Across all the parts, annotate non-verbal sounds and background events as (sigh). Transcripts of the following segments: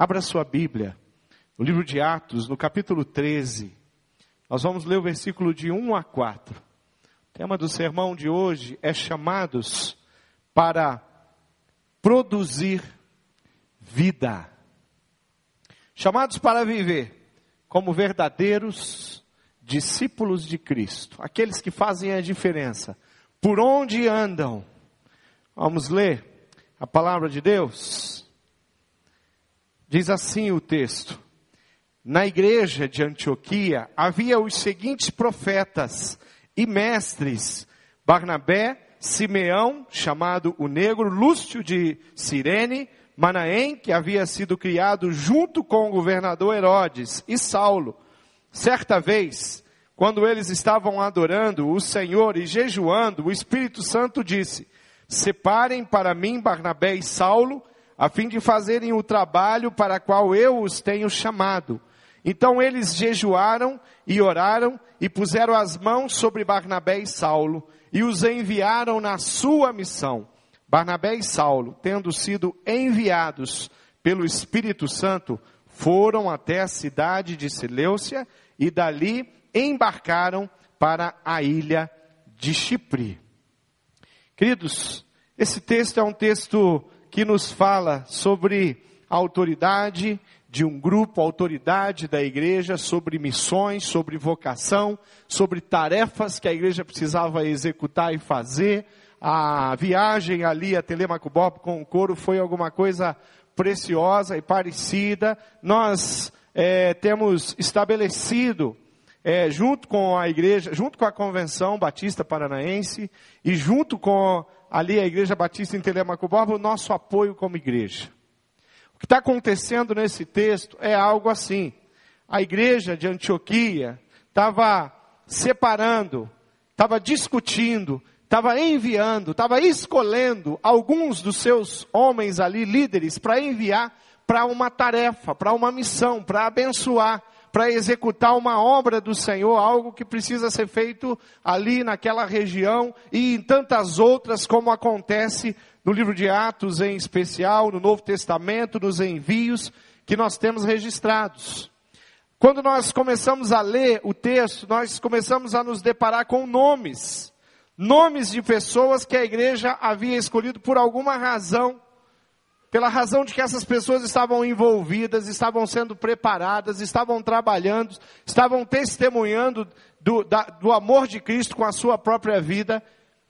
Abra sua Bíblia, no livro de Atos, no capítulo 13. Nós vamos ler o versículo de 1 a 4. O tema do sermão de hoje é chamados para produzir vida. Chamados para viver como verdadeiros discípulos de Cristo, aqueles que fazem a diferença. Por onde andam? Vamos ler a palavra de Deus. Diz assim o texto: Na igreja de Antioquia havia os seguintes profetas e mestres: Barnabé, Simeão, chamado o Negro, Lúcio de Cirene, Manaém, que havia sido criado junto com o governador Herodes, e Saulo. Certa vez, quando eles estavam adorando o Senhor e jejuando, o Espírito Santo disse: Separem para mim Barnabé e Saulo, a fim de fazerem o trabalho para qual eu os tenho chamado. Então eles jejuaram e oraram e puseram as mãos sobre Barnabé e Saulo e os enviaram na sua missão. Barnabé e Saulo, tendo sido enviados pelo Espírito Santo, foram até a cidade de Seleucia e dali embarcaram para a ilha de Chipre. Queridos, esse texto é um texto que nos fala sobre a autoridade de um grupo, a autoridade da igreja, sobre missões, sobre vocação, sobre tarefas que a igreja precisava executar e fazer. A viagem ali a Telemaco Bob com o coro foi alguma coisa preciosa e parecida. Nós é, temos estabelecido, é, junto com a igreja, junto com a Convenção Batista Paranaense e junto com ali a Igreja Batista em Telemacoborba, o nosso apoio como igreja. O que está acontecendo nesse texto é algo assim. A igreja de Antioquia estava separando, estava discutindo, estava enviando, estava escolhendo alguns dos seus homens ali, líderes, para enviar para uma tarefa, para uma missão, para abençoar, para executar uma obra do Senhor, algo que precisa ser feito ali naquela região e em tantas outras, como acontece no livro de Atos em especial, no Novo Testamento, nos envios que nós temos registrados. Quando nós começamos a ler o texto, nós começamos a nos deparar com nomes. Nomes de pessoas que a igreja havia escolhido por alguma razão pela razão de que essas pessoas estavam envolvidas, estavam sendo preparadas, estavam trabalhando, estavam testemunhando do, da, do amor de Cristo com a sua própria vida,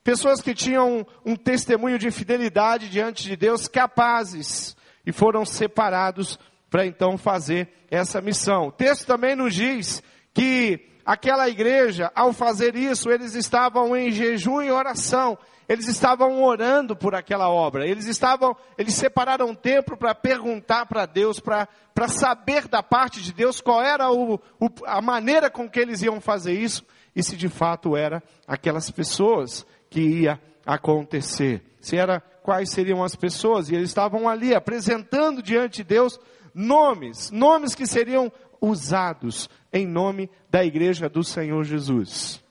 pessoas que tinham um, um testemunho de fidelidade diante de Deus, capazes, e foram separados para então fazer essa missão. O texto também nos diz que aquela igreja, ao fazer isso, eles estavam em jejum e oração, eles estavam orando por aquela obra. Eles estavam, eles separaram tempo para perguntar para Deus, para saber da parte de Deus qual era o, o, a maneira com que eles iam fazer isso e se de fato era aquelas pessoas que ia acontecer. Se era quais seriam as pessoas e eles estavam ali apresentando diante de Deus nomes, nomes que seriam usados em nome da igreja do Senhor Jesus.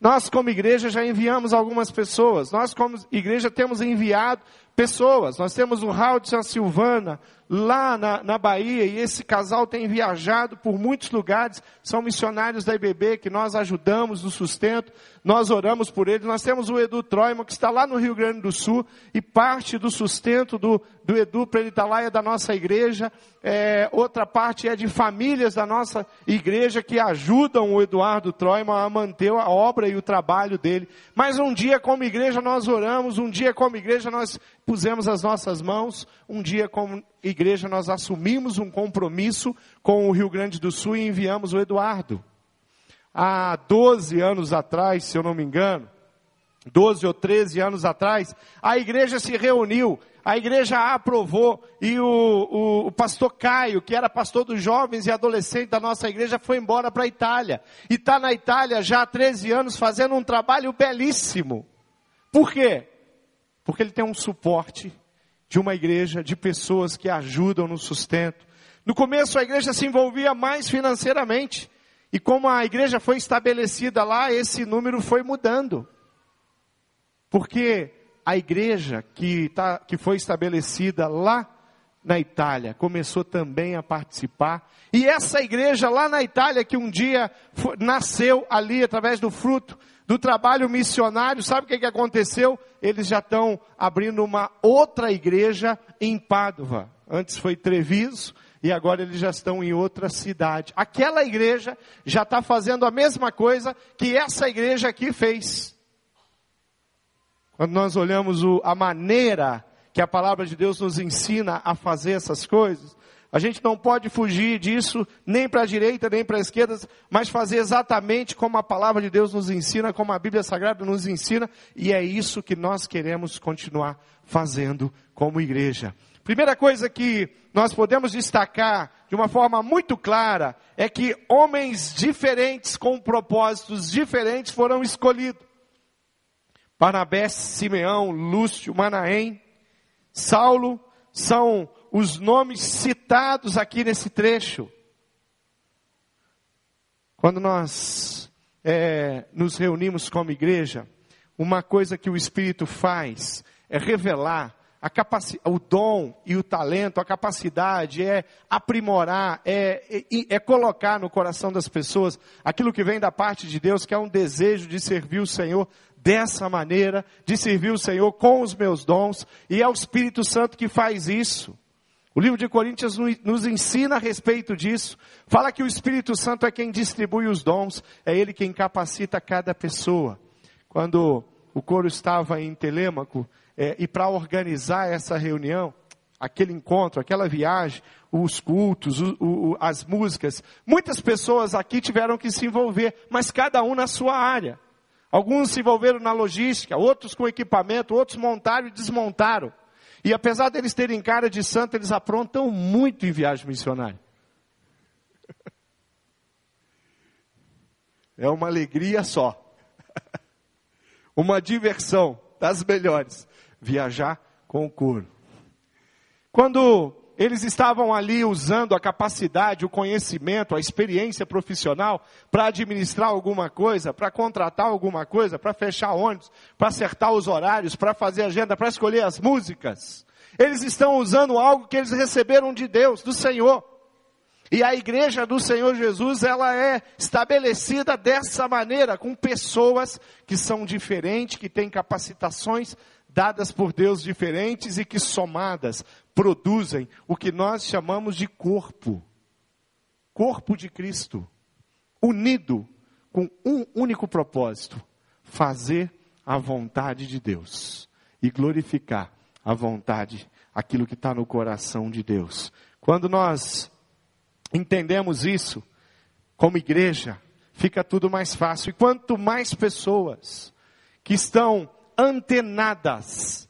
Nós, como igreja, já enviamos algumas pessoas. Nós, como igreja, temos enviado pessoas. Nós temos o Raul de São Silvana, lá na, na Bahia, e esse casal tem viajado por muitos lugares, são missionários da IBB que nós ajudamos no sustento, nós oramos por eles. Nós temos o Edu Troima, que está lá no Rio Grande do Sul, e parte do sustento do, do Edu para ele estar lá é da nossa igreja, é, outra parte é de famílias da nossa igreja que ajudam o Eduardo Troima a manter a obra e o trabalho dele. Mas um dia como igreja nós oramos, um dia como igreja nós pusemos as nossas mãos, um dia como igreja nós assumimos um compromisso com o Rio Grande do Sul e enviamos o Eduardo. Há 12 anos atrás, se eu não me engano, 12 ou 13 anos atrás, a igreja se reuniu, a igreja aprovou e o, o, o, pastor Caio, que era pastor dos jovens e adolescentes da nossa igreja, foi embora para a Itália. E está na Itália já há 13 anos fazendo um trabalho belíssimo. Por quê? Porque ele tem um suporte de uma igreja, de pessoas que ajudam no sustento. No começo a igreja se envolvia mais financeiramente. E como a igreja foi estabelecida lá, esse número foi mudando. Porque a igreja que, tá, que foi estabelecida lá na Itália começou também a participar. E essa igreja lá na Itália, que um dia nasceu ali através do fruto do trabalho missionário, sabe o que, que aconteceu? Eles já estão abrindo uma outra igreja em Pádua. Antes foi Treviso, e agora eles já estão em outra cidade. Aquela igreja já está fazendo a mesma coisa que essa igreja aqui fez. Quando nós olhamos o, a maneira que a palavra de Deus nos ensina a fazer essas coisas, a gente não pode fugir disso nem para a direita nem para a esquerda, mas fazer exatamente como a palavra de Deus nos ensina, como a Bíblia Sagrada nos ensina, e é isso que nós queremos continuar fazendo como igreja. Primeira coisa que nós podemos destacar de uma forma muito clara é que homens diferentes com propósitos diferentes foram escolhidos. Barnabé, Simeão, Lúcio, Manaém, Saulo são os nomes citados aqui nesse trecho. Quando nós é, nos reunimos como igreja, uma coisa que o Espírito faz é revelar o dom e o talento, a capacidade, é aprimorar, é, é, é, colocar no coração das pessoas aquilo que vem da parte de Deus, que é um desejo de servir o Senhor dessa maneira, de servir o Senhor com os meus dons, e é o Espírito Santo que faz isso. O livro de Coríntios nos ensina a respeito disso. Fala que o Espírito Santo é quem distribui os dons, é ele quem capacita cada pessoa. Quando o coro estava em Telêmaco, é, e para organizar essa reunião, aquele encontro, aquela viagem, os cultos, o, o, as músicas, muitas pessoas aqui tiveram que se envolver, mas cada um na sua área. Alguns se envolveram na logística, outros com equipamento, outros montaram e desmontaram. E apesar deles terem cara de santo, eles aprontam muito em viagem missionária. (laughs) É uma alegria só. (laughs) Uma diversão das melhores. Viajar com o couro. Quando eles estavam ali usando a capacidade, o conhecimento, a experiência profissional para administrar alguma coisa, para contratar alguma coisa, para fechar ônibus, para acertar os horários, para fazer agenda, para escolher as músicas. Eles estão usando algo que eles receberam de Deus, do Senhor. E a igreja do Senhor Jesus, ela é estabelecida dessa maneira, com pessoas que são diferentes, que têm capacitações dadas por Deus diferentes e que somadas produzem o que nós chamamos de corpo. Corpo de Cristo, unido com um único propósito: fazer a vontade de Deus e glorificar a vontade, aquilo que está no coração de Deus. Quando nós entendemos isso, como igreja, fica tudo mais fácil. E quanto mais pessoas que estão antenadas,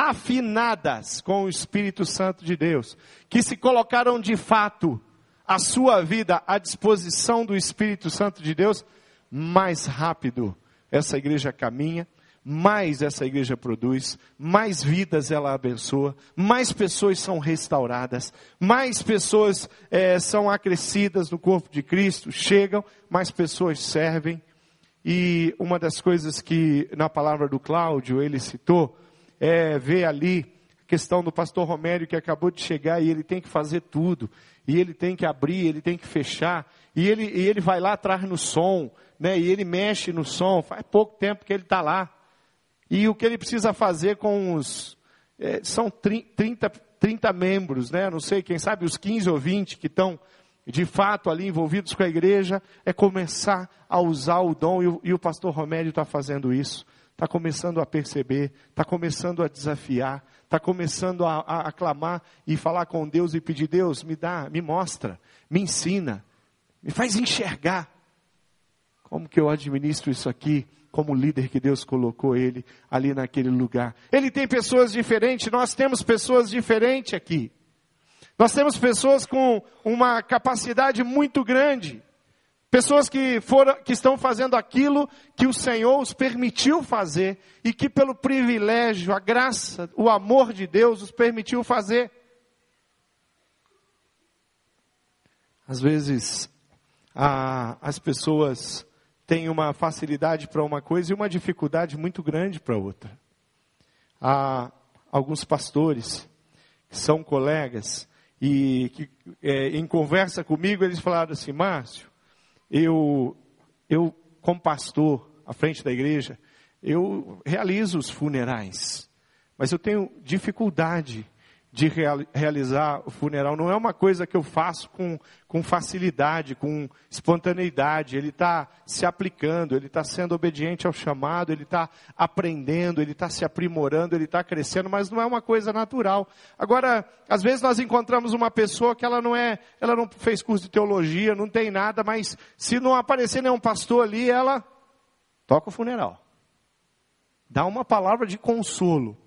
afinadas com o Espírito Santo de Deus, que se colocaram de fato a sua vida à disposição do Espírito Santo de Deus, mais rápido essa igreja caminha, mais essa igreja produz, mais vidas ela abençoa, mais pessoas são restauradas, mais pessoas é, são acrescidas no corpo de Cristo, chegam, mais pessoas servem, e uma das coisas que na palavra do Cláudio ele citou é ver ali a questão do pastor Romério que acabou de chegar e ele tem que fazer tudo. E ele tem que abrir, ele tem que fechar. E ele, e ele vai lá atrás no som, né? E ele mexe no som. Faz pouco tempo que ele está lá. E o que ele precisa fazer com os. É, são 30, 30 membros, né? Não sei, quem sabe os 15 ou 20 que estão de fato ali envolvidos com a igreja, é começar a usar o dom, e o, e o pastor Romério está fazendo isso. Está começando a perceber, está começando a desafiar, está começando a, a, a clamar e falar com Deus e pedir: Deus, me dá, me mostra, me ensina, me faz enxergar como que eu administro isso aqui, como líder que Deus colocou ele ali naquele lugar. Ele tem pessoas diferentes, nós temos pessoas diferentes aqui. Nós temos pessoas com uma capacidade muito grande. Pessoas que, foram, que estão fazendo aquilo que o Senhor os permitiu fazer e que pelo privilégio, a graça, o amor de Deus os permitiu fazer. Às vezes, a, as pessoas têm uma facilidade para uma coisa e uma dificuldade muito grande para outra. Há alguns pastores que são colegas, e que é, em conversa comigo eles falaram assim, Márcio, eu, eu como pastor à frente da igreja, eu realizo os funerais, mas eu tenho dificuldade de realizar o funeral. Não é uma coisa que eu faço com, com facilidade, com espontaneidade. Ele está se aplicando, ele está sendo obediente ao chamado, ele está aprendendo, ele está se aprimorando, ele está crescendo, mas não é uma coisa natural. Agora, às vezes nós encontramos uma pessoa que ela não é, ela não fez curso de teologia, não tem nada, mas se não aparecer nenhum pastor ali, ela toca o funeral. Dá uma palavra de consolo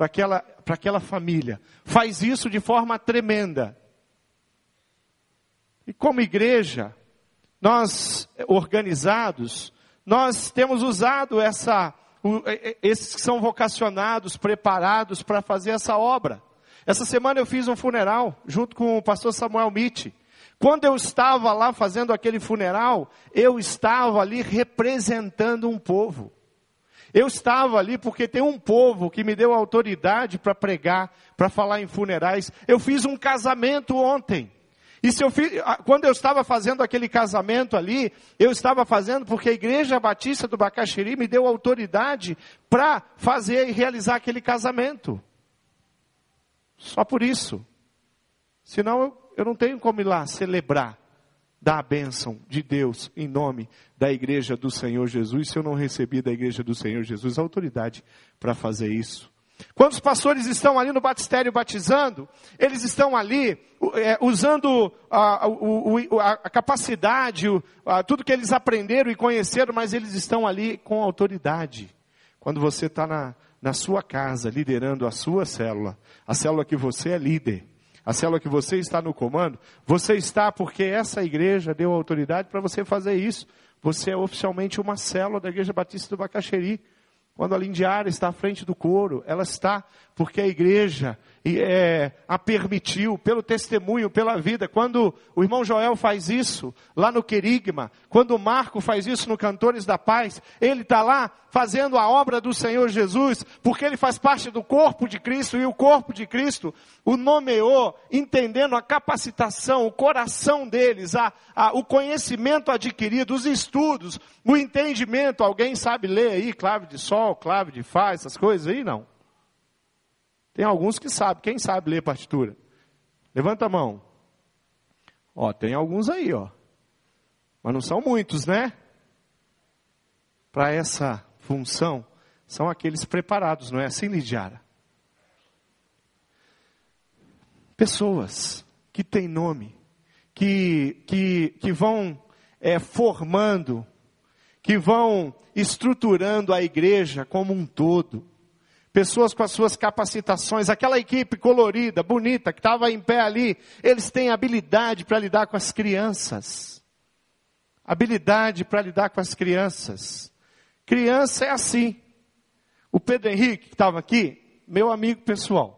para aquela, para aquela família. Faz isso de forma tremenda. E como igreja, nós organizados, nós temos usado essa, esses que são vocacionados, preparados para fazer essa obra. Essa semana eu fiz um funeral junto com o pastor Samuel Mitty. Quando eu estava lá fazendo aquele funeral, eu estava ali representando um povo. Eu estava ali porque tem um povo que me deu autoridade para pregar, para falar em funerais. Eu fiz um casamento ontem. E se eu fiz, quando eu estava fazendo aquele casamento ali, eu estava fazendo porque a Igreja Batista do Bacaxiri me deu autoridade para fazer e realizar aquele casamento. Só por isso. Senão eu, eu não tenho como ir lá celebrar da bênção de Deus em nome da igreja do Senhor Jesus, se eu não recebi da igreja do Senhor Jesus a autoridade para fazer isso. Quando os pastores estão ali no batistério batizando, eles estão ali é, usando a, a, a capacidade, a, tudo que eles aprenderam e conheceram, mas eles estão ali com autoridade. Quando você está na, na sua casa liderando a sua célula, a célula que você é líder, a célula que você está no comando, você está porque essa igreja deu autoridade para você fazer isso. Você é oficialmente uma célula da Igreja Batista do Bacaxeri. Quando a Lindiara está à frente do coro, ela está porque a igreja é, a permitiu, pelo testemunho, pela vida. Quando o irmão Joel faz isso, lá no Querigma, quando o Marco faz isso no Cantores da Paz, ele está lá fazendo a obra do Senhor Jesus, porque ele faz parte do corpo de Cristo, e o corpo de Cristo o nomeou, entendendo a capacitação, o coração deles, a, a, o conhecimento adquirido, os estudos, o entendimento. Alguém sabe ler aí, clave de sol, clave de fá, essas coisas aí? Não. Tem alguns que sabem. Quem sabe ler partitura? Levanta a mão. Ó, tem alguns aí, ó. Mas não são muitos, né? Para essa função, são aqueles preparados, não é assim, Lidiara? Pessoas que têm nome, que, que, que vão é, formando, que vão estruturando a igreja como um todo pessoas com as suas capacitações, aquela equipe colorida, bonita, que estava em pé ali, eles têm habilidade para lidar com as crianças. Habilidade para lidar com as crianças. Criança é assim. O Pedro Henrique, que estava aqui, meu amigo pessoal.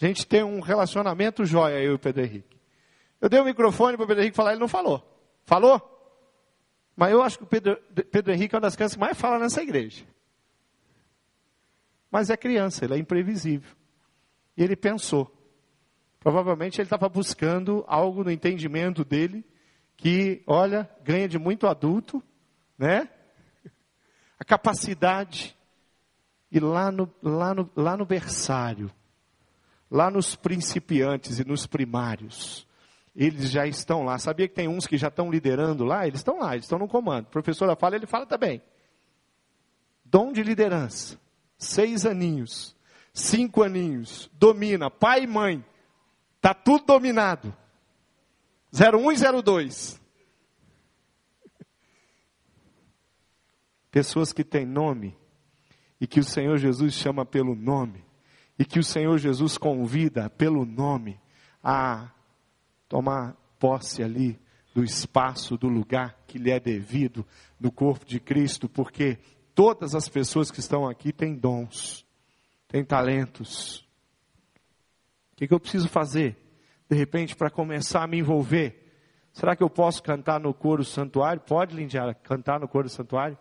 A gente tem um relacionamento jóia, eu e o Pedro Henrique. Eu dei o microfone para o Pedro Henrique falar, ele não falou. Falou? Mas eu acho que o Pedro, Pedro Henrique é uma das crianças que mais fala nessa igreja. Mas é criança, ele é imprevisível. E ele pensou. Provavelmente ele estava buscando algo no entendimento dele que, olha, ganha de muito adulto, né? A capacidade. E lá no, lá no, lá no berçário, lá nos principiantes e nos primários, eles já estão lá. Sabia que tem uns que já estão liderando lá? Eles estão lá, eles estão no comando. A professora fala, ele fala também. Dom de liderança seis aninhos, cinco aninhos, domina, pai e mãe, está tudo dominado. 01 e 02. (laughs) Pessoas que têm nome e que o Senhor Jesus chama pelo nome e que o Senhor Jesus convida pelo nome a tomar posse ali do espaço, do lugar que lhe é devido no corpo de Cristo, porque Todas as pessoas que estão aqui têm dons, têm talentos. O que, que eu preciso fazer? De repente, para começar a me envolver. Será que eu posso cantar no coro santuário? Pode, Lindiara, cantar no coro santuário?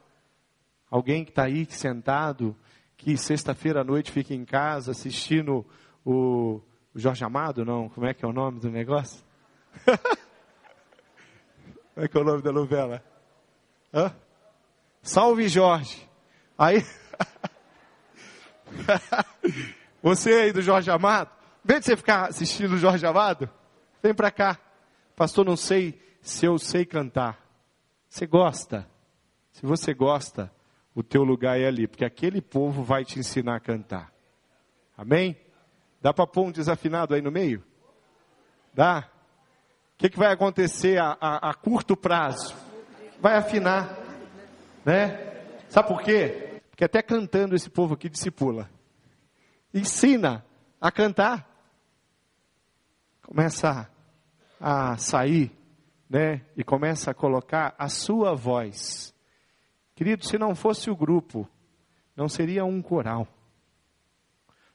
Alguém que está aí sentado, que sexta-feira à noite fica em casa assistindo o, o Jorge Amado, não? Como é que é o nome do negócio? (laughs) Como é que é o nome da novela? Hã? Salve Jorge. Aí. (laughs) você aí do Jorge Amado, vem de você ficar assistindo o Jorge Amado, vem para cá. Pastor, não sei se eu sei cantar. Você gosta? Se você gosta, o teu lugar é ali, porque aquele povo vai te ensinar a cantar. Amém? Dá para pôr um desafinado aí no meio? Dá? O que, que vai acontecer a, a, a curto prazo? Vai afinar, né? Sabe por quê? Porque até cantando esse povo aqui discipula. Ensina a cantar. Começa a sair, né? E começa a colocar a sua voz. Querido, se não fosse o grupo, não seria um coral.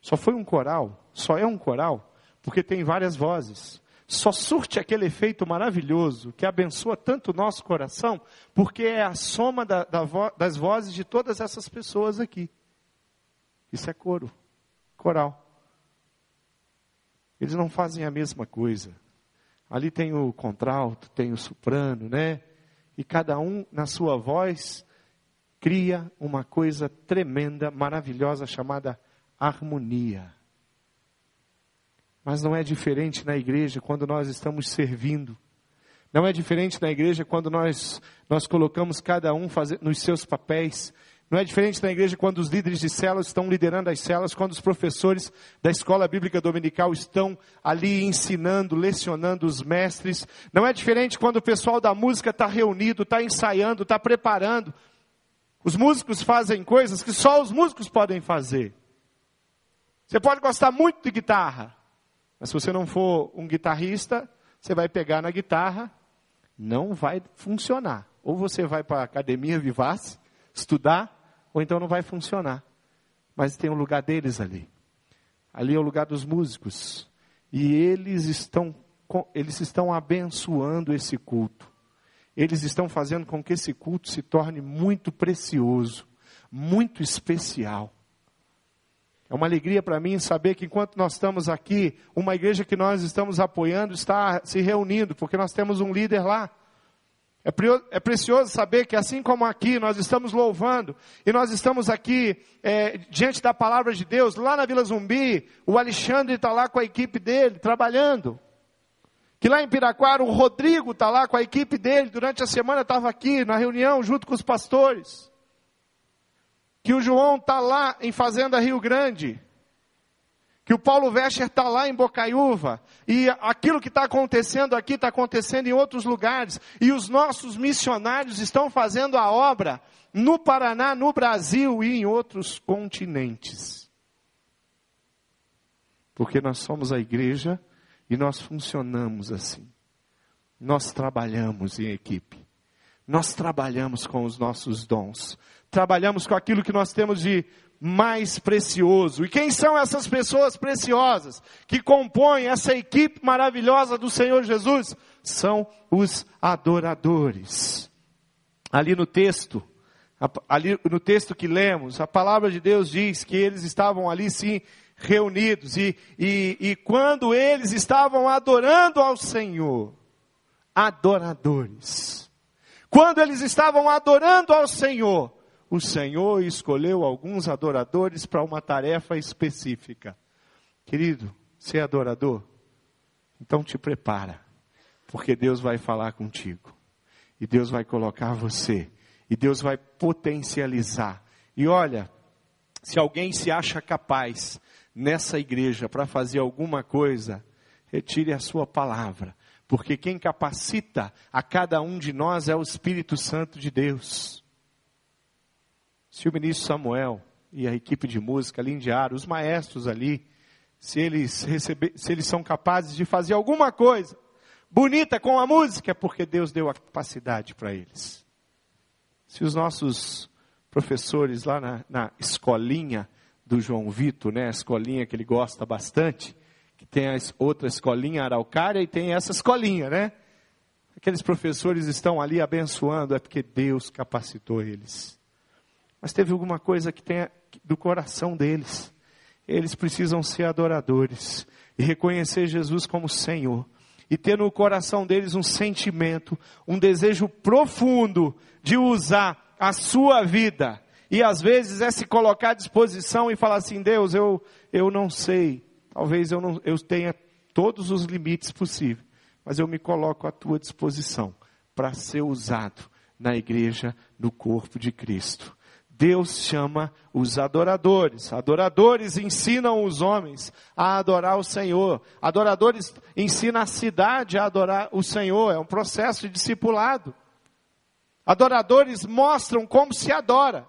Só foi um coral, só é um coral, porque tem várias vozes só surte aquele efeito maravilhoso que abençoa tanto o nosso coração, porque é a soma da, da vo, das vozes de todas essas pessoas aqui. Isso é coro, coral. Eles não fazem a mesma coisa. Ali tem o contralto, tem o soprano, né? E cada um, na sua voz, cria uma coisa tremenda, maravilhosa, chamada harmonia. Mas não é diferente na igreja quando nós estamos servindo. Não é diferente na igreja quando nós, nós colocamos cada um fazer, nos seus papéis. Não é diferente na igreja quando os líderes de células estão liderando as células, quando os professores da escola bíblica dominical estão ali ensinando, lecionando os mestres. Não é diferente quando o pessoal da música está reunido, está ensaiando, está preparando. Os músicos fazem coisas que só os músicos podem fazer. Você pode gostar muito de guitarra, mas se você não for um guitarrista, você vai pegar na guitarra, não vai funcionar. Ou você vai para a academia Vivace, estudar, ou então não vai funcionar. Mas tem o um lugar deles ali. Ali é o lugar dos músicos. E eles estão, eles estão abençoando esse culto. Eles estão fazendo com que esse culto se torne muito precioso, muito especial. É uma alegria para mim saber que enquanto nós estamos aqui, uma igreja que nós estamos apoiando está se reunindo, porque nós temos um líder lá. É, é precioso saber que assim como aqui nós estamos louvando e nós estamos aqui é, diante da palavra de Deus, lá na Vila Zumbi, o Alexandre está lá com a equipe dele trabalhando. Que lá em Piraquara o Rodrigo está lá com a equipe dele, durante a semana estava aqui na reunião junto com os pastores que o João está lá em Fazenda Rio Grande, que o Paulo Vescher está lá em Bocaiúva, e aquilo que está acontecendo aqui está acontecendo em outros lugares, e os nossos missionários estão fazendo a obra no Paraná, no Brasil e em outros continentes. Porque nós somos a igreja e nós funcionamos assim. Nós trabalhamos em equipe. Nós trabalhamos com os nossos dons trabalhamos com aquilo que nós temos de mais precioso. E quem são essas pessoas preciosas que compõem essa equipe maravilhosa do Senhor Jesus? São os adoradores. Ali no texto, ali no texto que lemos, a palavra de Deus diz que eles estavam ali sim reunidos e, e, e quando eles estavam adorando ao Senhor, adoradores. Quando eles estavam adorando ao Senhor, o Senhor escolheu alguns adoradores para uma tarefa específica. Querido, você é adorador? Então te prepara, porque Deus vai falar contigo. E Deus vai colocar você. E Deus vai potencializar. E olha, se alguém se acha capaz nessa igreja para fazer alguma coisa, retire a sua palavra. Porque quem capacita a cada um de nós é o Espírito Santo de Deus. Se o ministro Samuel e a equipe de música ali indiaram, os maestros ali, se eles, receber, se eles são capazes de fazer alguma coisa bonita com a música, é porque Deus deu a capacidade para eles. Se os nossos professores lá na, na escolinha do João Vitor, né, a escolinha que ele gosta bastante, que tem a outra escolinha araucária e tem essa escolinha, né? Aqueles professores estão ali abençoando, é porque Deus capacitou eles. Mas teve alguma coisa que tem do coração deles. Eles precisam ser adoradores. e reconhecer Jesus como Senhor e ter no coração deles um sentimento, um desejo profundo de usar a sua vida. E às vezes é se colocar à disposição e falar assim: Deus, eu, eu não sei, talvez eu, não, eu tenha todos os limites possíveis, mas eu me coloco à tua disposição para ser usado na igreja, no corpo de Cristo. Deus chama os adoradores. Adoradores ensinam os homens a adorar o Senhor. Adoradores ensinam a cidade a adorar o Senhor. É um processo de discipulado. Adoradores mostram como se adora,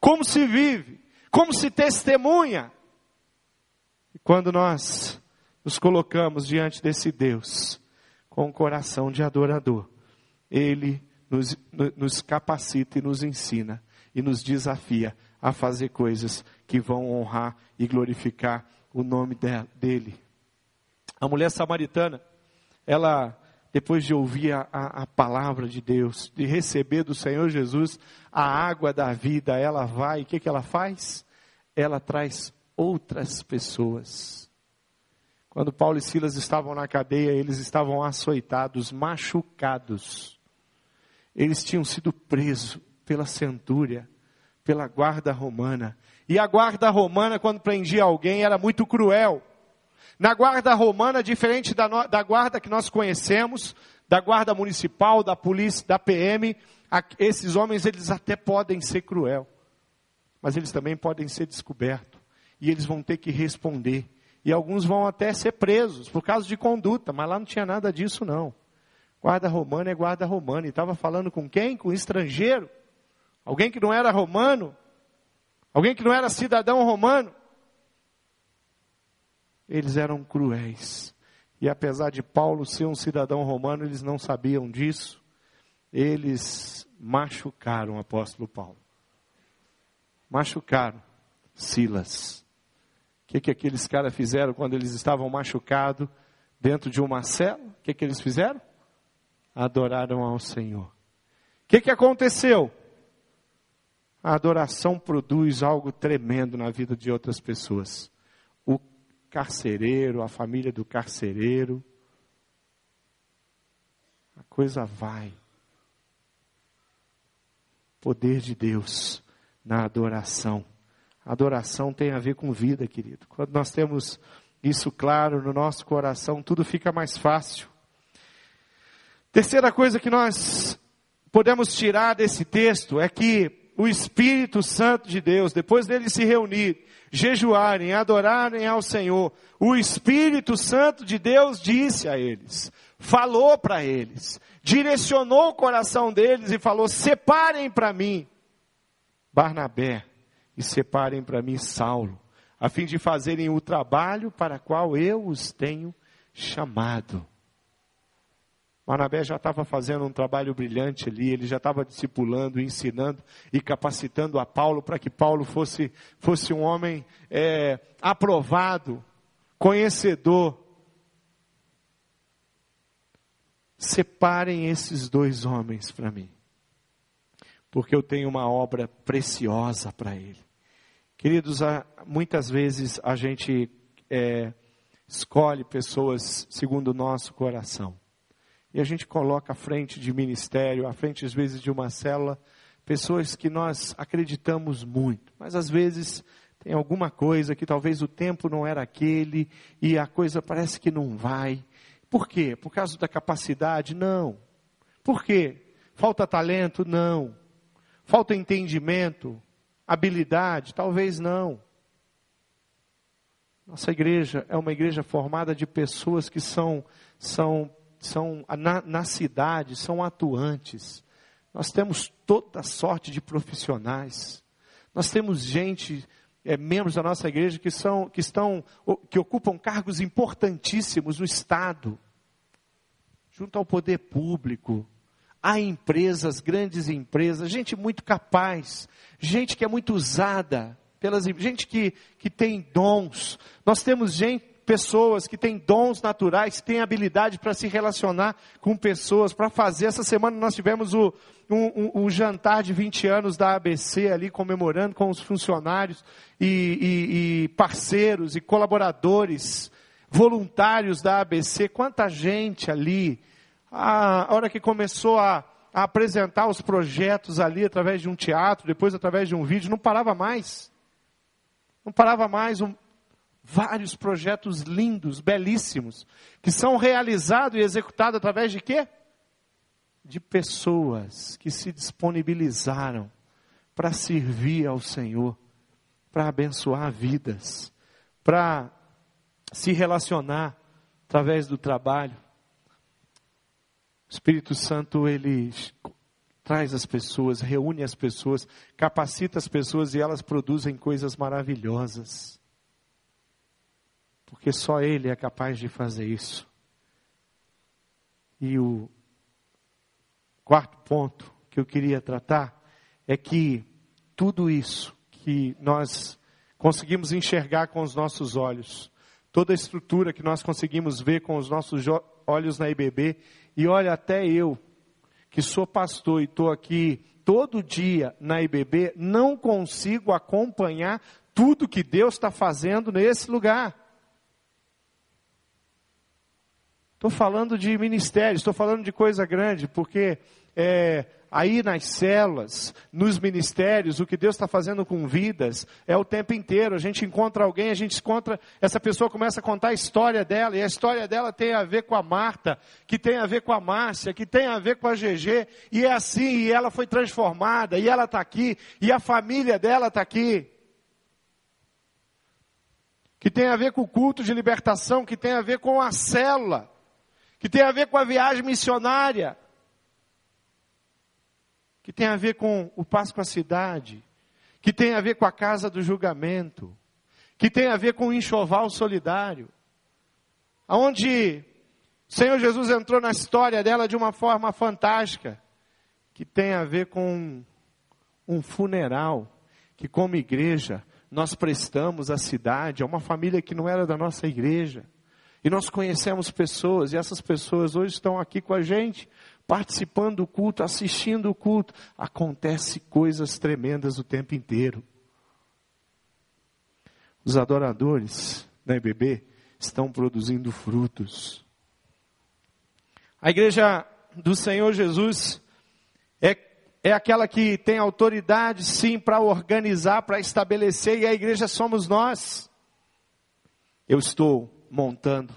como se vive, como se testemunha. E quando nós nos colocamos diante desse Deus com um coração de adorador, Ele nos, nos capacita e nos ensina e nos desafia a fazer coisas que vão honrar e glorificar o nome dele. A mulher samaritana, ela, depois de ouvir a, a, palavra de Deus, de receber do Senhor Jesus a água da vida, ela vai, o que, que ela faz? Ela traz outras pessoas. Quando Paulo e Silas estavam na cadeia, eles estavam açoitados, machucados. Eles tinham sido presos pela centúria, pela guarda romana. E a guarda romana, quando prendia alguém, era muito cruel. Na guarda romana, diferente da, no, da guarda que nós conhecemos, da guarda municipal, da polícia, da PM, a, esses homens eles até podem ser cruel, mas eles também podem ser descobertos e eles vão ter que responder. E alguns vão até ser presos por causa de conduta, mas lá não tinha nada disso não. Guarda romana é guarda romana. E estava falando com quem? Com estrangeiro alguém que não era romano, alguém que não era cidadão romano. Eles eram cruéis. E apesar de Paulo ser um cidadão romano, eles não sabiam disso. Eles machucaram o apóstolo Paulo. Machucaram Silas. O que, que aqueles caras fizeram quando eles estavam machucados dentro de uma cela? O que, que eles fizeram? Adoraram ao Senhor. O que, que aconteceu? A adoração produz algo tremendo na vida de outras pessoas. O carcereiro, a família do carcereiro, a coisa vai. Poder de Deus na adoração. Adoração tem a ver com vida, querido. Quando nós temos isso claro no nosso coração, tudo fica mais fácil. Terceira coisa que nós podemos tirar desse texto é que o Espírito Santo de Deus, depois deles se reunir, jejuarem, adorarem ao Senhor, o Espírito Santo de Deus disse a eles, falou para eles, direcionou o coração deles e falou: separem para mim Barnabé e separem para mim Saulo, a fim de fazerem o trabalho para qual eu os tenho chamado. Barnabé já estava fazendo um trabalho brilhante ali, ele já estava discipulando, ensinando e capacitando a Paulo para que Paulo fosse, fosse um homem é, aprovado, conhecedor. Separem esses dois homens para mim, porque eu tenho uma obra preciosa para ele. Queridos, muitas vezes a gente é, escolhe pessoas segundo o nosso coração. E a gente coloca à frente de ministério, à frente às vezes de uma célula, pessoas que nós acreditamos muito, mas às vezes tem alguma coisa que talvez o tempo não era aquele e a coisa parece que não vai. Por quê? Por causa da capacidade? Não. Por quê? Falta talento? Não. Falta entendimento? Habilidade? Talvez não. Nossa igreja é uma igreja formada de pessoas que são, são são na, na cidade, são atuantes. Nós temos toda sorte de profissionais. Nós temos gente, é, membros da nossa igreja que são, que estão, que ocupam cargos importantíssimos no Estado, junto ao poder público. Há empresas, grandes empresas, gente muito capaz, gente que é muito usada pelas gente que, que tem dons. Nós temos gente pessoas que têm dons naturais, que têm habilidade para se relacionar com pessoas, para fazer. Essa semana nós tivemos o, um, um, um, jantar de 20 anos da ABC ali, comemorando com os funcionários e, e, e parceiros e colaboradores. voluntários da ABC, quanta gente ali. A hora que começou a, a apresentar os projetos ali através de um teatro, depois através de um vídeo, não parava mais. Não parava mais. Um, vários projetos lindos, belíssimos, que são realizados e executados através de quê? De pessoas que se disponibilizaram para servir ao Senhor, para abençoar vidas, para se relacionar através do trabalho. O Espírito Santo, ele traz as pessoas, reúne as pessoas, capacita as pessoas e elas produzem coisas maravilhosas. Porque só Ele é capaz de fazer isso. E o quarto ponto que eu queria tratar é que tudo isso que nós conseguimos enxergar com os nossos olhos, toda a estrutura que nós conseguimos ver com os nossos olhos na IBB, e olha, até eu, que sou pastor e estou aqui todo dia na IBB, não consigo acompanhar tudo que Deus está fazendo nesse lugar. Estou falando de ministério, estou falando de coisa grande, porque é, aí nas células, nos ministérios, o que Deus está fazendo com vidas é o tempo inteiro. A gente encontra alguém, a gente encontra, essa pessoa começa a contar a história dela, e a história dela tem a ver com a Marta, que tem a ver com a Márcia, que tem a ver com a GG, e é assim, e ela foi transformada, e ela está aqui, e a família dela está aqui. Que tem a ver com o culto de libertação, que tem a ver com a célula, que tem a ver com a viagem missionária. Que tem a ver com o passo com a cidade, que tem a ver com a casa do julgamento, que tem a ver com o enxoval solidário, aonde o Senhor Jesus entrou na história dela de uma forma fantástica, que tem a ver com um funeral, que como igreja nós prestamos à cidade, a uma família que não era da nossa igreja. E nós conhecemos pessoas, e essas pessoas hoje estão aqui com a gente, participando do culto, assistindo o culto. Acontece coisas tremendas o tempo inteiro. Os adoradores da EBB estão produzindo frutos. A igreja do Senhor Jesus é, é aquela que tem autoridade, sim, para organizar, para estabelecer, e a igreja somos nós. Eu estou montando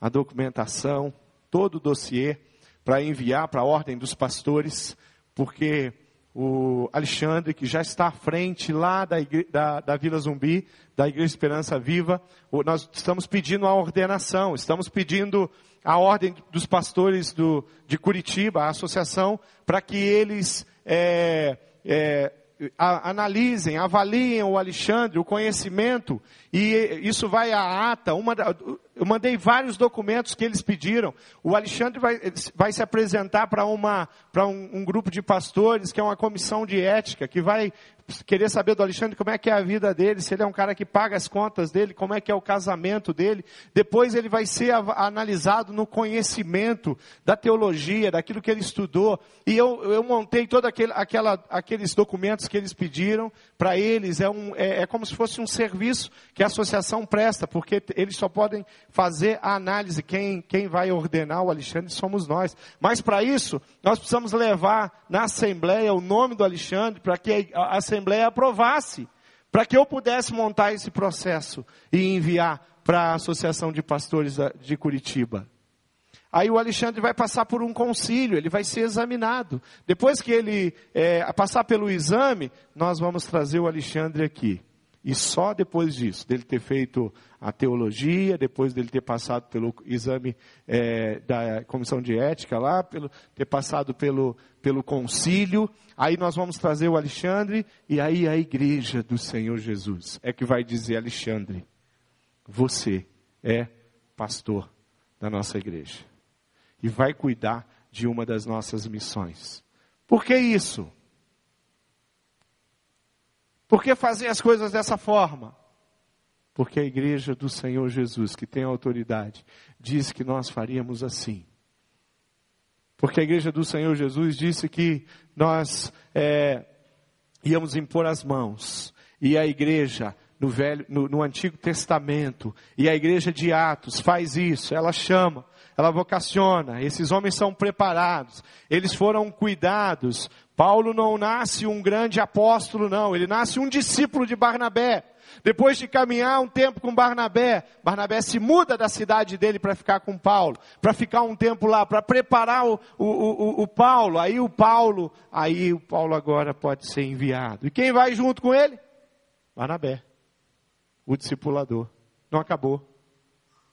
a documentação, todo o dossiê para enviar para a ordem dos pastores, porque o Alexandre, que já está à frente lá da, da, da Vila Zumbi, da Igreja Esperança Viva, nós estamos pedindo a ordenação, estamos pedindo a ordem dos pastores do, de Curitiba, a associação, para que eles é, é, analisem, avaliem o Alexandre, o conhecimento, e isso vai à ata. Uma, eu mandei vários documentos que eles pediram. O Alexandre vai, vai se apresentar para um, um, grupo de pastores, que é uma comissão de ética, que vai querer saber do Alexandre como é que é a vida dele, se ele é um cara que paga as contas dele, como é que é o casamento dele. Depois ele vai ser analisado no conhecimento da teologia, daquilo que ele estudou. E eu, eu montei todos aquele, aquela, aqueles documentos que eles pediram para eles. É, um, é, é como se fosse um serviço que a associação presta, porque eles só podem fazer a análise. Quem, quem vai ordenar o Alexandre somos nós. Mas para isso, nós precisamos levar na Assembleia o nome do Alexandre para que a Assembleia aprovasse, para que eu pudesse montar esse processo e enviar para a Associação de Pastores de Curitiba. Aí o Alexandre vai passar por um concílio, ele vai ser examinado. Depois que ele é, passar pelo exame, nós vamos trazer o Alexandre aqui. E só depois disso, dele ter feito a teologia, depois dele ter passado pelo exame é, da comissão de ética lá, pelo, ter passado pelo, pelo concílio, aí nós vamos trazer o Alexandre, e aí a igreja do Senhor Jesus é que vai dizer, Alexandre, você é pastor da nossa igreja. E vai cuidar de uma das nossas missões. Por que isso? Por que fazer as coisas dessa forma? Porque a igreja do Senhor Jesus, que tem autoridade, diz que nós faríamos assim. Porque a igreja do Senhor Jesus disse que nós é, íamos impor as mãos e a igreja no, velho, no, no Antigo Testamento. E a igreja de Atos faz isso, ela chama, ela vocaciona, esses homens são preparados, eles foram cuidados. Paulo não nasce um grande apóstolo, não, ele nasce um discípulo de Barnabé. Depois de caminhar um tempo com Barnabé, Barnabé se muda da cidade dele para ficar com Paulo, para ficar um tempo lá, para preparar o, o, o, o, Paulo. Aí o Paulo, aí o Paulo agora pode ser enviado. E quem vai junto com ele? Barnabé, o discipulador. Não acabou.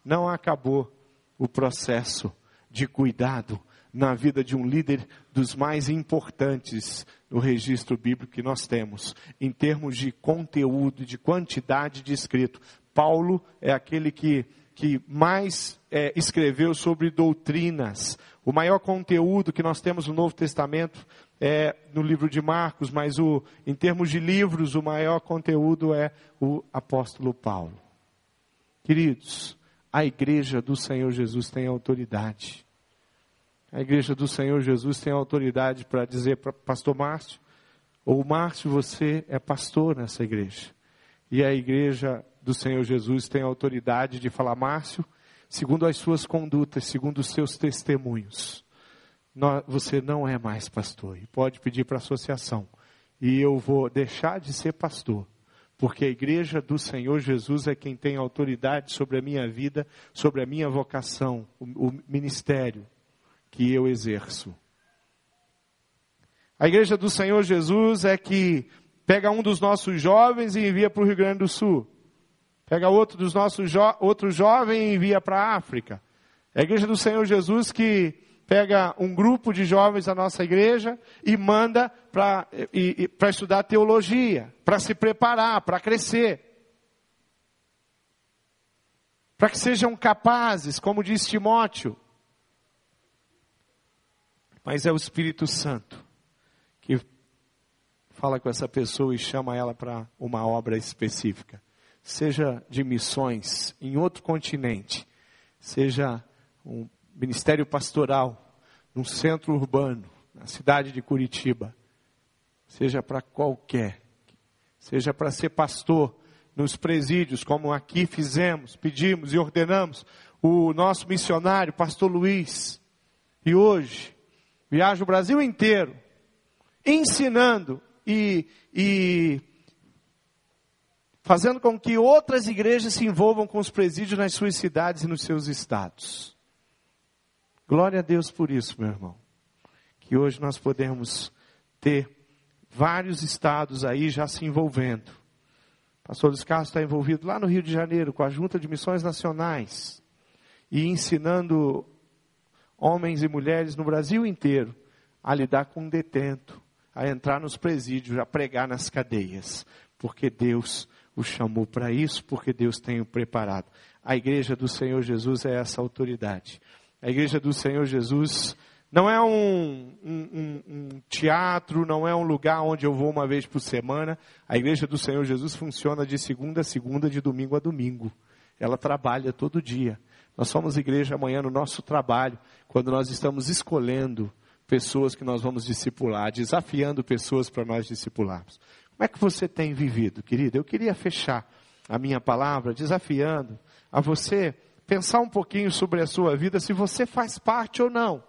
Não acabou o processo de cuidado na vida de um líder dos mais importantes no registro bíblico que nós temos, em termos de conteúdo, de quantidade de escrito. Paulo é aquele que, que mais é, escreveu sobre doutrinas. O maior conteúdo que nós temos no Novo Testamento é no livro de Marcos, mas o, em termos de livros, o maior conteúdo é o apóstolo Paulo. Queridos, a igreja do Senhor Jesus tem autoridade. A igreja do Senhor Jesus tem autoridade para dizer para pastor Márcio, ou Márcio, você é pastor nessa igreja. E a igreja do Senhor Jesus tem autoridade de falar, Márcio, segundo as suas condutas, segundo os seus testemunhos, você não é mais pastor. E pode pedir para a associação. E eu vou deixar de ser pastor. Porque a igreja do Senhor Jesus é quem tem autoridade sobre a minha vida, sobre a minha vocação, o, o ministério, que eu exerço. A igreja do Senhor Jesus é que pega um dos nossos jovens e envia para o Rio Grande do Sul. Pega outro dos nossos jo outro jovem e envia para a África. É a igreja do Senhor Jesus que pega um grupo de jovens da nossa igreja e manda para estudar teologia, para se preparar, para crescer. Para que sejam capazes, como diz Timóteo, mas é o Espírito Santo que fala com essa pessoa e chama ela para uma obra específica. Seja de missões em outro continente, seja um ministério pastoral num centro urbano, na cidade de Curitiba, seja para qualquer, seja para ser pastor nos presídios, como aqui fizemos, pedimos e ordenamos, o nosso missionário, pastor Luiz, e hoje viaja o Brasil inteiro, ensinando e, e fazendo com que outras igrejas se envolvam com os presídios nas suas cidades e nos seus estados. Glória a Deus por isso, meu irmão. Que hoje nós podemos ter vários estados aí já se envolvendo. O pastor Luiz Carlos está envolvido lá no Rio de Janeiro com a Junta de Missões Nacionais e ensinando homens e mulheres no Brasil inteiro a lidar com um detento, a entrar nos presídios, a pregar nas cadeias, porque Deus o chamou para isso, porque Deus tem o preparado. A igreja do Senhor Jesus é essa autoridade. A igreja do Senhor Jesus não é um, um, um, teatro, não é um lugar onde eu vou uma vez por semana. A igreja do Senhor Jesus funciona de segunda a segunda, de domingo a domingo. Ela trabalha todo dia. Nós somos igreja amanhã no nosso trabalho, quando nós estamos escolhendo pessoas que nós vamos discipular, desafiando pessoas para nós discipularmos. Como é que você tem vivido, querida? Eu queria fechar a minha palavra desafiando a você pensar um pouquinho sobre a sua vida, se você faz parte ou não.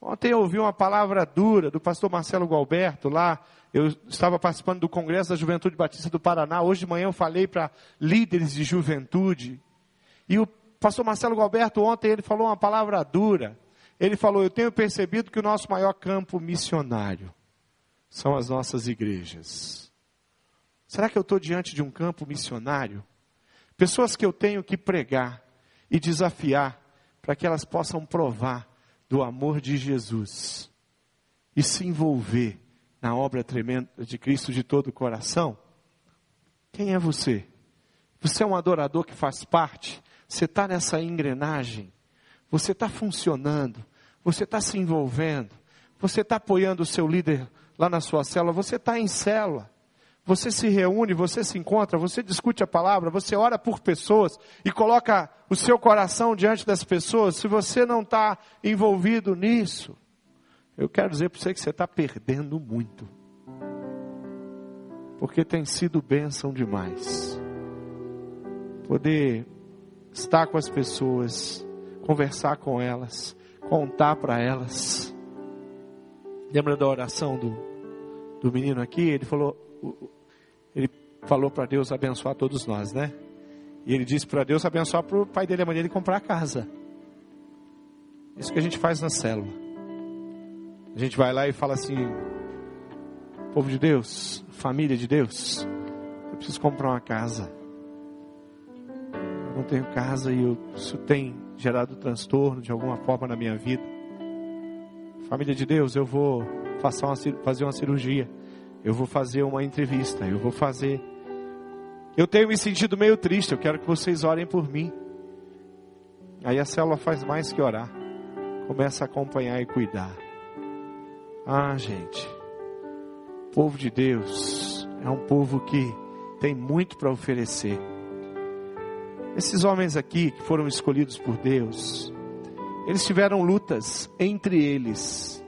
Ontem eu ouvi uma palavra dura do pastor Marcelo Gualberto lá. Eu estava participando do Congresso da Juventude Batista do Paraná. Hoje de manhã eu falei para líderes de juventude. E o pastor Marcelo Galberto, ontem, ele falou uma palavra dura. Ele falou: Eu tenho percebido que o nosso maior campo missionário são as nossas igrejas. Será que eu estou diante de um campo missionário? Pessoas que eu tenho que pregar e desafiar para que elas possam provar do amor de Jesus e se envolver na obra tremenda de Cristo de todo o coração? Quem é você? Você é um adorador que faz parte você está nessa engrenagem, você está funcionando, você está se envolvendo, você está apoiando o seu líder lá na sua célula, você está em célula. Você se reúne, você se encontra, você discute a palavra, você ora por pessoas e coloca o seu coração diante das pessoas. Se você não está envolvido nisso, eu quero dizer para você que você está perdendo muito. Porque tem sido bênção demais. poder estar com as pessoas, conversar com elas, contar para elas. Lembra da oração do, do menino aqui? Ele falou, falou para Deus abençoar todos nós, né? E ele disse para Deus abençoar para o pai dele a maneira de comprar a casa. Isso que a gente faz na célula. A gente vai lá e fala assim: povo de Deus, família de Deus, eu preciso comprar uma casa. Eu não tenho casa e eu, isso tem gerado transtorno de alguma forma na minha vida. Família de Deus, eu vou fazer uma cirurgia. Eu vou fazer uma entrevista. Eu vou fazer. Eu tenho me sentido meio triste. Eu quero que vocês orem por mim. Aí a célula faz mais que orar. Começa a acompanhar e cuidar. Ah, gente. O povo de Deus é um povo que tem muito para oferecer. Esses homens aqui que foram escolhidos por Deus, eles tiveram lutas entre eles,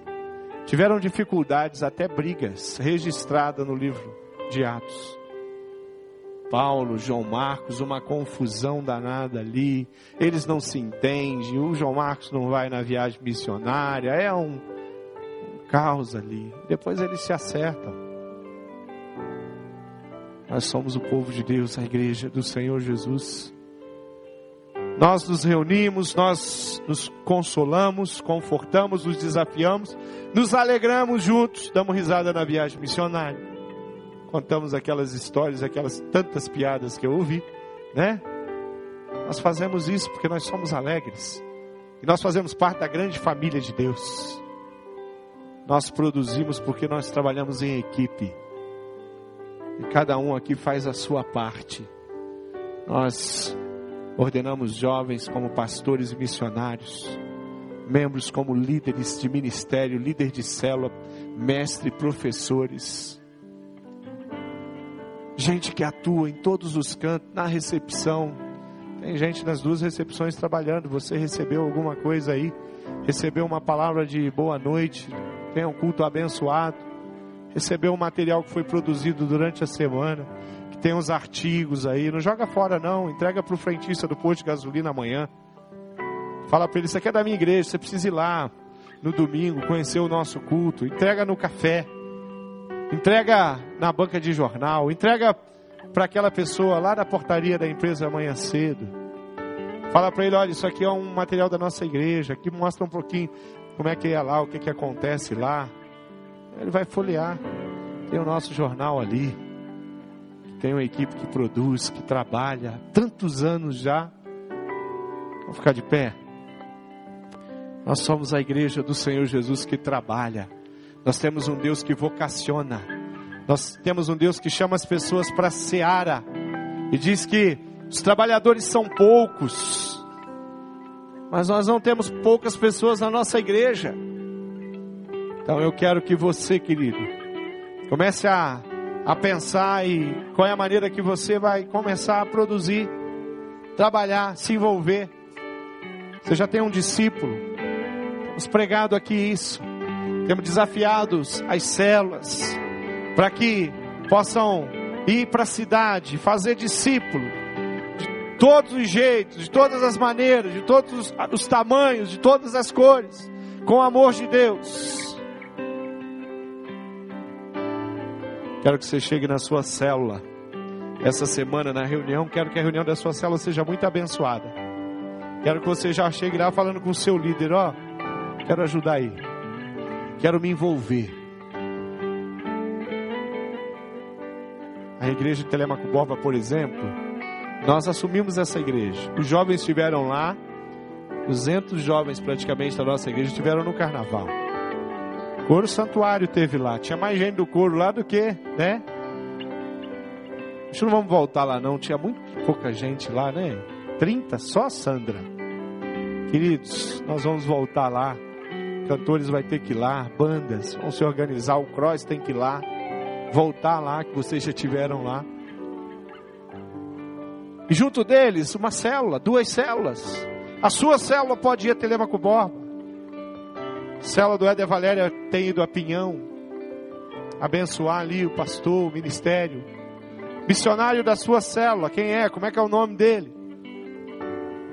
tiveram dificuldades, até brigas, registradas no livro de Atos. Paulo, João Marcos, uma confusão danada ali, eles não se entendem, o João Marcos não vai na viagem missionária, é um, um caos ali. Depois eles se acertam. Nós somos o povo de Deus, a igreja do Senhor Jesus. Nós nos reunimos, nós nos consolamos, confortamos, nos desafiamos, nos alegramos juntos, damos risada na viagem missionária. Contamos aquelas histórias, aquelas tantas piadas que eu ouvi, né? Nós fazemos isso porque nós somos alegres. E nós fazemos parte da grande família de Deus. Nós produzimos porque nós trabalhamos em equipe. E cada um aqui faz a sua parte. Nós Ordenamos jovens como pastores e missionários, membros como líderes de ministério, líder de célula, mestre, professores. Gente que atua em todos os cantos, na recepção. Tem gente nas duas recepções trabalhando. Você recebeu alguma coisa aí? Recebeu uma palavra de boa noite? Tem um culto abençoado? Recebeu um material que foi produzido durante a semana? tem uns artigos aí, não joga fora não, entrega para o frentista do posto de gasolina amanhã. Fala para ele, isso aqui é da minha igreja, você precisa ir lá no domingo, conhecer o nosso culto, entrega no café, entrega na banca de jornal, entrega para aquela pessoa lá da portaria da empresa amanhã cedo. Fala para ele, olha, isso aqui é um material da nossa igreja, aqui mostra um pouquinho como é que é lá, o que, que acontece lá. Ele vai folhear, tem o nosso jornal ali. Tem uma equipe que produz, que trabalha tantos anos já. Vamos ficar de pé. Nós somos a igreja do Senhor Jesus que trabalha. Nós temos um Deus que vocaciona. Nós temos um Deus que chama as pessoas para a seara. E diz que os trabalhadores são poucos. Mas nós não temos poucas pessoas na nossa igreja. Então eu quero que você, querido, comece a a pensar e qual é a maneira que você vai começar a produzir, trabalhar, se envolver. Você já tem um discípulo. Temos pregado aqui isso. Temos desafiado as células para que possam ir para a cidade, fazer discípulo de todos os jeitos, de todas as maneiras, de todos os, os tamanhos, de todas as cores, com o amor de Deus Quero que você chegue na sua célula essa semana na reunião. Quero que a reunião da sua célula seja muito abençoada. Quero que você já chegue lá falando com o seu líder: Ó, quero ajudar aí. Quero me envolver. A igreja de Telemaco Borba, por exemplo, nós assumimos essa igreja. Os jovens estiveram lá, 200 jovens praticamente da nossa igreja estiveram no carnaval. Coro Santuário teve lá. Tinha mais gente do coro lá do que, né? Acho que não vamos voltar lá não. Tinha muito pouca gente lá, né? 30, só a Sandra. Queridos, nós vamos voltar lá. Cantores vai ter que ir lá, bandas vão se organizar, o cross tem que ir lá, voltar lá que vocês já tiveram lá. E junto deles, uma célula, duas células. A sua célula pode ir a Telemaco Borba. Cela do Éder Valéria tem ido a Pinhão, abençoar ali o pastor, o ministério. Missionário da sua célula, quem é? Como é que é o nome dele?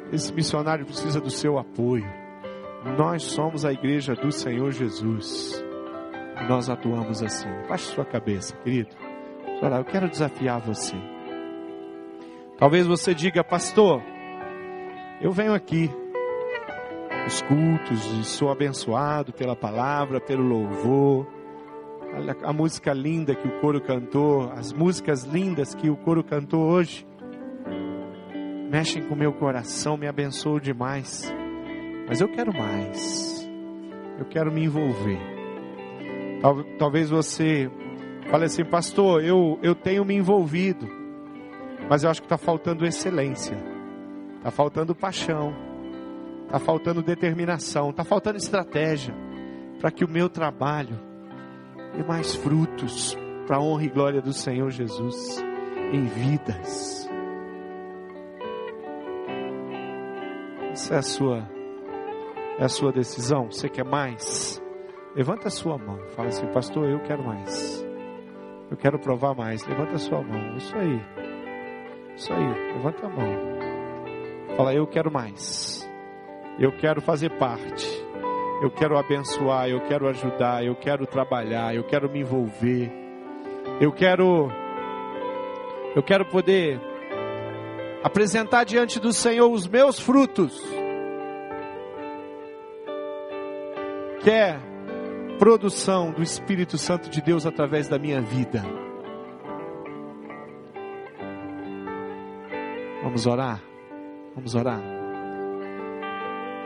Esse missionário precisa do seu apoio. Nós somos a igreja do Senhor Jesus. Nós atuamos assim. Baixe sua cabeça, querido. Olha, eu quero desafiar você. Talvez você diga, pastor, eu venho aqui os cultos e sou abençoado pela palavra, pelo louvor. Olha a música linda que o coro cantou, as músicas lindas que o coro cantou hoje. Mexem com o meu coração, me abençoam demais. Mas eu quero mais. Eu quero me envolver. Talvez você fale assim, pastor, eu, eu tenho me envolvido, mas eu acho que está faltando excelência, está faltando paixão, está faltando determinação, está faltando estratégia para que o meu trabalho dê mais frutos para a honra e glória do Senhor Jesus em vidas. Essa é a sua é a sua decisão? Você quer mais? Levanta a sua mão. Fala assim, pastor, eu quero mais. Eu quero provar mais. Levanta a sua mão. Isso aí. Isso aí. Levanta a mão. Fala, eu quero mais. Eu quero fazer parte. Eu quero abençoar. Eu quero ajudar. Eu quero trabalhar. Eu quero me envolver. Eu quero. Eu quero poder apresentar diante do Senhor os meus frutos que é produção do Espírito Santo de Deus através da minha vida. Vamos orar? Vamos orar?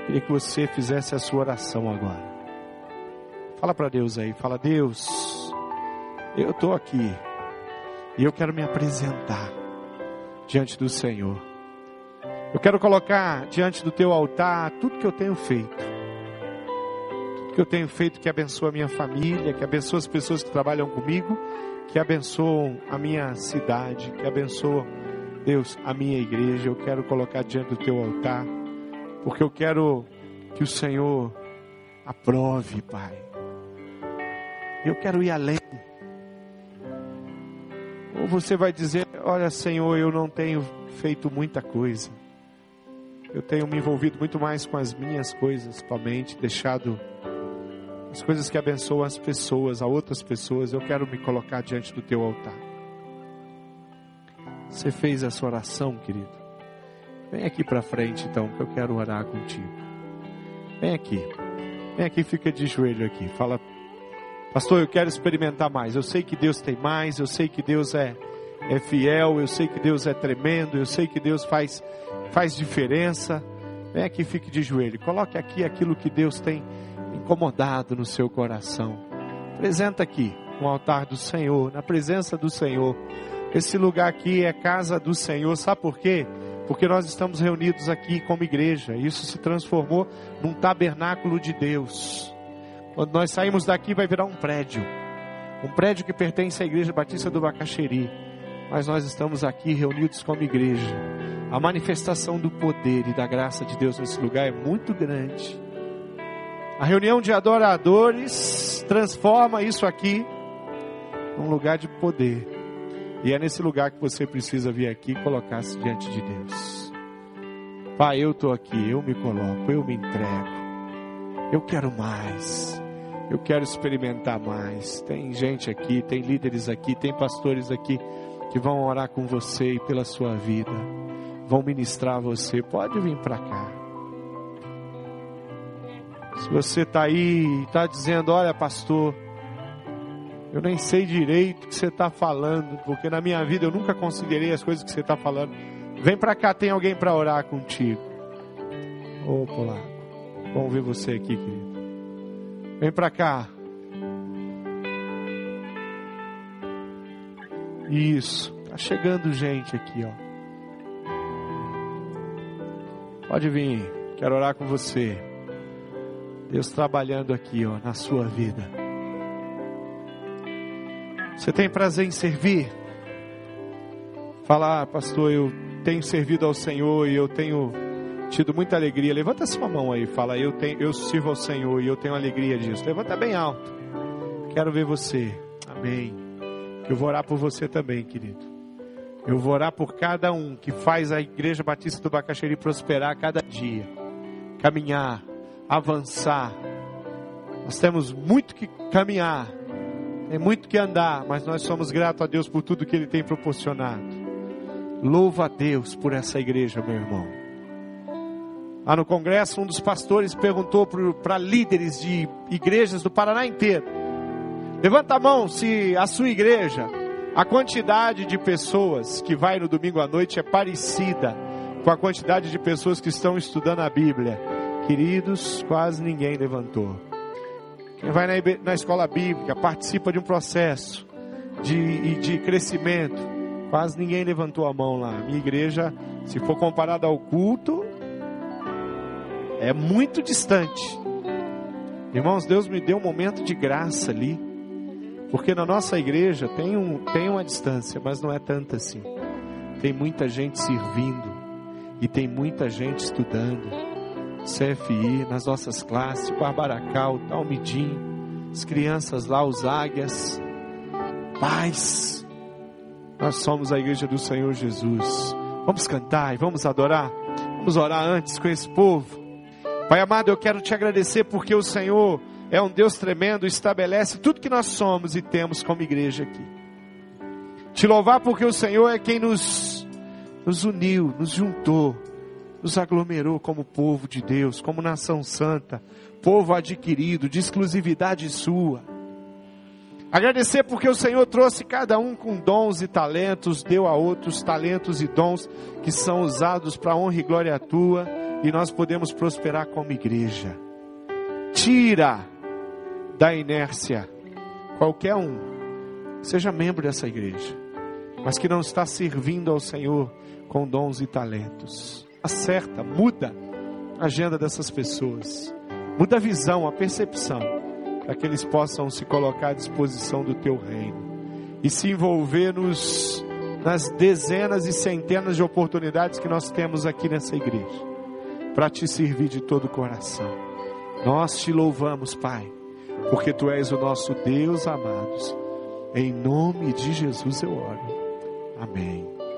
Queria que você fizesse a sua oração agora. Fala para Deus aí, fala Deus, eu estou aqui e eu quero me apresentar diante do Senhor. Eu quero colocar diante do teu altar tudo que eu tenho feito que eu tenho feito que abençoa a minha família, que abençoa as pessoas que trabalham comigo, que abençoam a minha cidade, que abençoam, Deus, a minha igreja. Eu quero colocar diante do teu altar, porque eu quero que o Senhor aprove, Pai. Eu quero ir além. Ou você vai dizer: Olha, Senhor, eu não tenho feito muita coisa. Eu tenho me envolvido muito mais com as minhas coisas, somente deixado as coisas que abençoam as pessoas, a outras pessoas, eu quero me colocar diante do teu altar. Você fez essa oração, querido? Vem aqui para frente então, que eu quero orar contigo. Vem aqui. Vem aqui, fica de joelho aqui. Fala, pastor, eu quero experimentar mais. Eu sei que Deus tem mais, eu sei que Deus é, é fiel, eu sei que Deus é tremendo, eu sei que Deus faz, faz diferença. Vem aqui, fique de joelho. Coloque aqui aquilo que Deus tem incomodado no seu coração. Apresenta aqui no altar do Senhor, na presença do Senhor. Esse lugar aqui é casa do Senhor, sabe por quê? Porque nós estamos reunidos aqui como igreja. Isso se transformou num tabernáculo de Deus. Quando nós saímos daqui, vai virar um prédio. Um prédio que pertence à Igreja Batista do Bacaxeri. Mas nós estamos aqui reunidos como igreja. A manifestação do poder e da graça de Deus nesse lugar é muito grande. A reunião de adoradores transforma isso aqui num lugar de poder. E é nesse lugar que você precisa vir aqui e colocar-se diante de Deus. Pai, eu estou aqui, eu me coloco, eu me entrego. Eu quero mais. Eu quero experimentar mais. Tem gente aqui, tem líderes aqui, tem pastores aqui que vão orar com você e pela sua vida. Vão ministrar você. Pode vir para cá. Se você está aí e está dizendo, olha pastor, eu nem sei direito o que você está falando, porque na minha vida eu nunca considerei as coisas que você está falando. Vem para cá, tem alguém para orar contigo. Opa lá. Vamos ver você aqui, querido. Vem para cá. Isso. Tá chegando gente aqui, ó. Pode vir. Quero orar com você. Deus trabalhando aqui, ó, na sua vida. Você tem prazer em servir? Falar, ah, pastor, eu tenho servido ao Senhor e eu tenho tido muita alegria. Levanta sua mão aí, fala, eu tenho, eu sirvo ao Senhor e eu tenho alegria disso. Levanta bem alto. Quero ver você. Amém. Eu vou orar por você também, querido. Eu vou orar por cada um que faz a Igreja Batista do Bacaxeri prosperar a cada dia, caminhar, avançar. Nós temos muito que caminhar, tem muito que andar, mas nós somos gratos a Deus por tudo que Ele tem proporcionado. Louva a Deus por essa igreja, meu irmão. Lá no congresso, um dos pastores perguntou para líderes de igrejas do Paraná inteiro: Levanta a mão se a sua igreja a quantidade de pessoas que vai no domingo à noite é parecida com a quantidade de pessoas que estão estudando a Bíblia. Queridos, quase ninguém levantou. Quem vai na, escola bíblica participa de um processo de, de crescimento. Quase ninguém levantou a mão lá. Minha igreja, se for comparada ao culto, é muito distante. Irmãos, Deus me deu um momento de graça ali. Porque na nossa igreja tem, um, tem uma distância, mas não é tanta assim. Tem muita gente servindo e tem muita gente estudando. CFI, nas nossas classes, Barbaracal, Talmidim, as crianças lá, os águias. Paz, nós somos a igreja do Senhor Jesus. Vamos cantar e vamos adorar. Vamos orar antes com esse povo. Pai amado, eu quero te agradecer porque o Senhor é um Deus tremendo, estabelece tudo que nós somos e temos como igreja aqui. Te louvar porque o Senhor é quem nos, nos uniu, nos juntou, nos aglomerou como povo de Deus, como nação santa, povo adquirido, de exclusividade sua. Agradecer porque o Senhor trouxe cada um com dons e talentos, deu a outros talentos e dons que são usados para honra e glória tua, e nós podemos prosperar como igreja. Tira da inércia. Qualquer um, seja membro dessa igreja, mas que não está servindo ao Senhor com dons e talentos. Acerta, muda a agenda dessas pessoas, muda a visão, a percepção, para que eles possam se colocar à disposição do teu reino e se envolver nos, nas dezenas e centenas de oportunidades que nós temos aqui nessa igreja, para te servir de todo o coração. Nós te louvamos, Pai porque tu és o nosso Deus, amados. Em nome de Jesus eu oro. Amém.